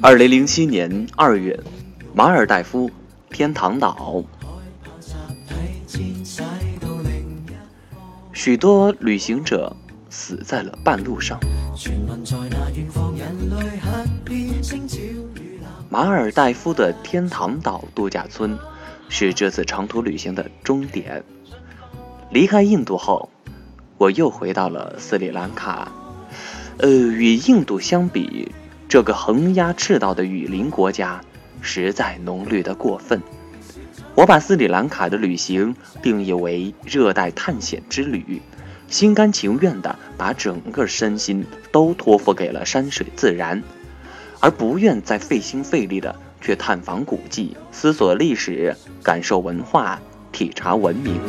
二零零七年二月，马尔代夫天堂岛，许多旅行者死在了半路上。马尔代夫的天堂岛度假村是这次长途旅行的终点。离开印度后，我又回到了斯里兰卡。呃，与印度相比，这个横压赤道的雨林国家实在浓绿的过分。我把斯里兰卡的旅行定义为热带探险之旅，心甘情愿地把整个身心都托付给了山水自然，而不愿再费心费力地去探访古迹、思索历史、感受文化、体察文明。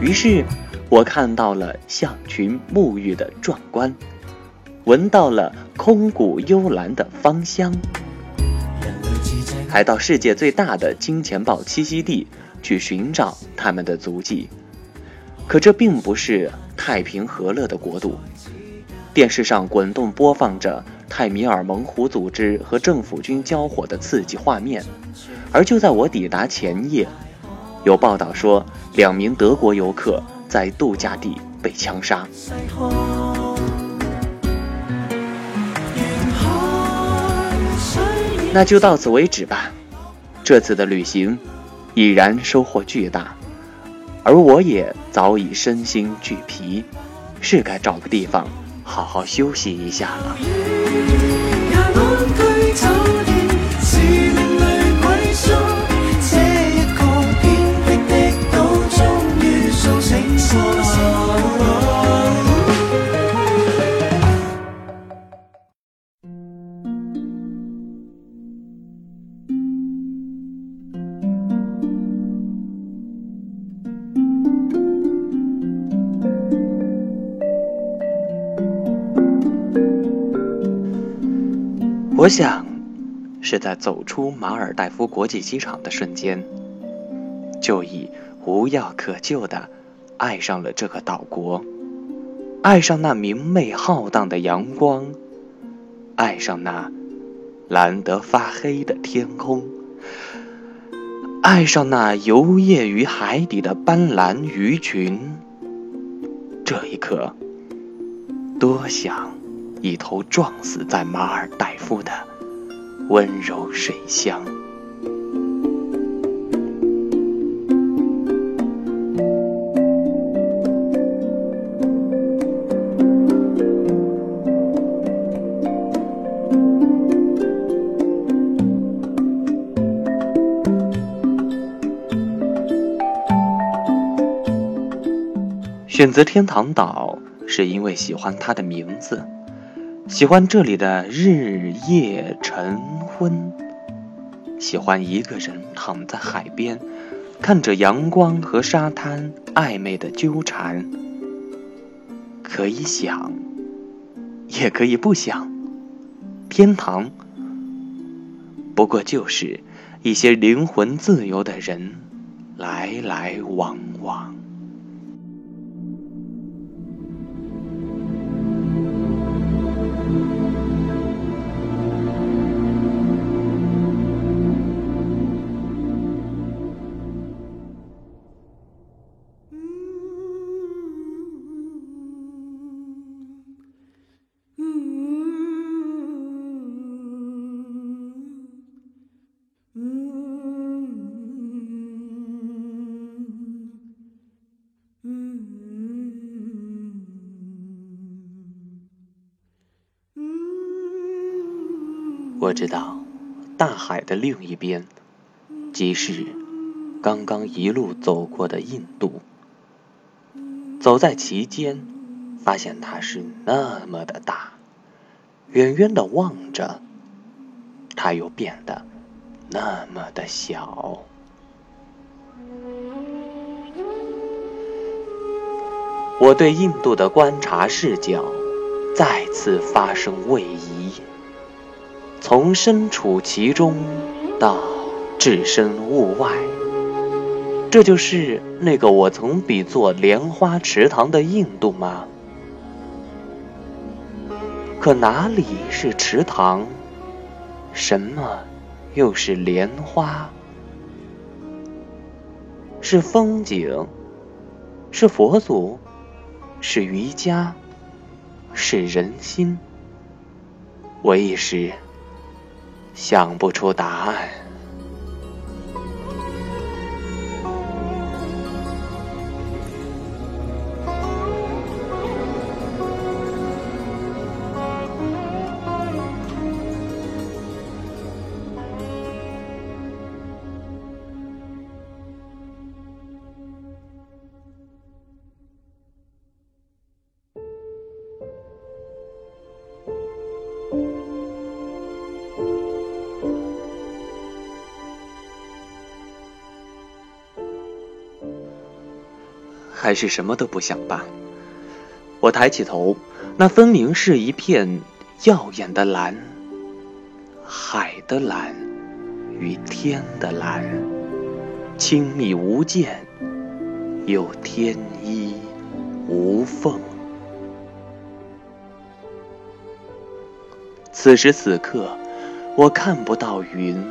于是。我看到了象群沐浴的壮观，闻到了空谷幽兰的芳香，还到世界最大的金钱豹栖息地去寻找它们的足迹。可这并不是太平和乐的国度。电视上滚动播放着泰米尔猛虎组织和政府军交火的刺激画面，而就在我抵达前夜，有报道说两名德国游客。在度假地被枪杀，那就到此为止吧。这次的旅行已然收获巨大，而我也早已身心俱疲，是该找个地方好好休息一下了。我想，是在走出马尔代夫国际机场的瞬间，就已无药可救的爱上了这个岛国，爱上那明媚浩荡的阳光，爱上那蓝得发黑的天空，爱上那游曳于海底的斑斓鱼群。这一刻，多想。一头撞死在马尔代夫的温柔水乡。选择天堂岛，是因为喜欢它的名字。喜欢这里的日夜晨昏，喜欢一个人躺在海边，看着阳光和沙滩暧昧的纠缠。可以想，也可以不想。天堂，不过就是一些灵魂自由的人来来往往。我知道，大海的另一边，即是刚刚一路走过的印度。走在其间，发现它是那么的大，远远的望着，它又变得那么的小。我对印度的观察视角再次发生位移。从身处其中到置身物外，这就是那个我曾比作莲花池塘的印度吗？可哪里是池塘？什么又是莲花？是风景，是佛祖，是瑜伽，是人心。我一时想不出答案。还是什么都不想办。我抬起头，那分明是一片耀眼的蓝，海的蓝与天的蓝，亲密无间，又天衣无缝。此时此刻，我看不到云，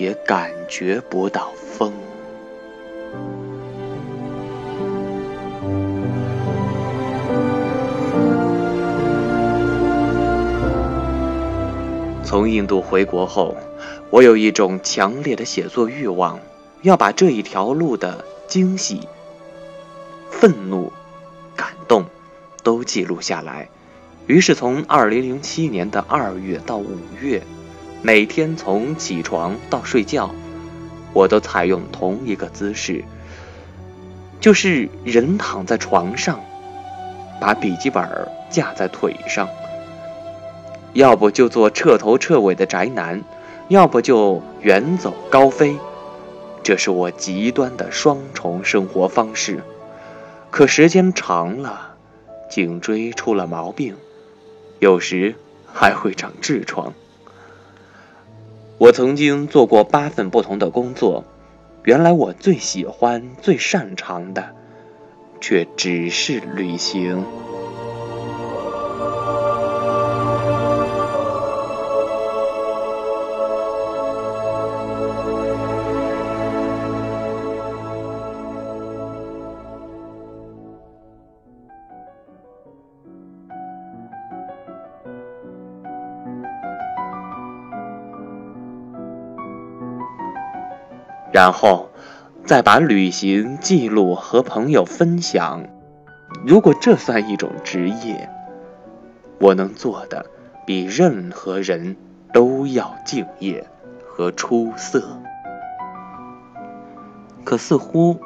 也感觉不到从印度回国后，我有一种强烈的写作欲望，要把这一条路的惊喜、愤怒、感动都记录下来。于是，从2007年的二月到五月，每天从起床到睡觉，我都采用同一个姿势，就是人躺在床上，把笔记本架在腿上。要不就做彻头彻尾的宅男，要不就远走高飞，这是我极端的双重生活方式。可时间长了，颈椎出了毛病，有时还会长痔疮。我曾经做过八份不同的工作，原来我最喜欢、最擅长的，却只是旅行。然后，再把旅行记录和朋友分享。如果这算一种职业，我能做的比任何人都要敬业和出色。可似乎，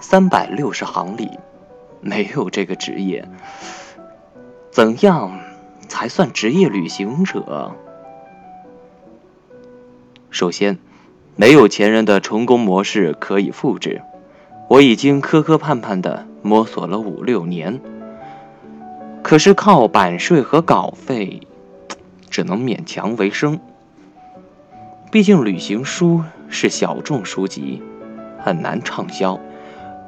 三百六十行里没有这个职业。怎样才算职业旅行者？首先。没有前人的成功模式可以复制，我已经磕磕绊绊地摸索了五六年。可是靠版税和稿费，只能勉强为生。毕竟旅行书是小众书籍，很难畅销，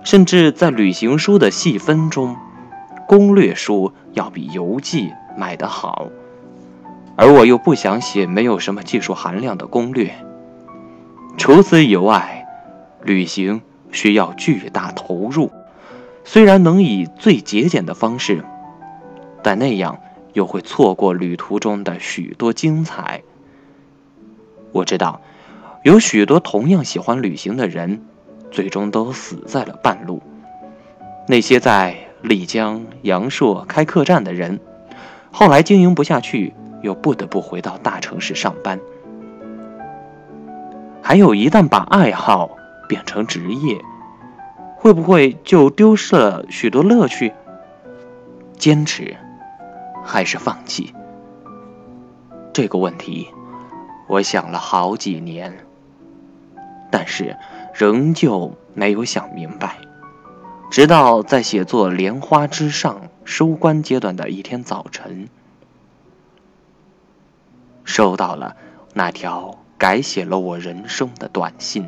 甚至在旅行书的细分中，攻略书要比游记卖得好。而我又不想写没有什么技术含量的攻略。除此以外，旅行需要巨大投入。虽然能以最节俭的方式，但那样又会错过旅途中的许多精彩。我知道，有许多同样喜欢旅行的人，最终都死在了半路。那些在丽江、阳朔开客栈的人，后来经营不下去，又不得不回到大城市上班。还有，一旦把爱好变成职业，会不会就丢失了许多乐趣？坚持还是放弃？这个问题，我想了好几年，但是仍旧没有想明白。直到在写作《莲花之上》收官阶段的一天早晨，收到了那条。改写了我人生的短信。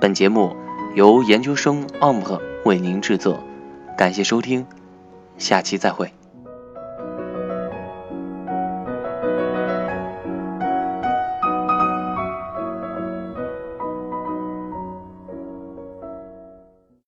本节目由研究生 Amp 为您制作，感谢收听，下期再会。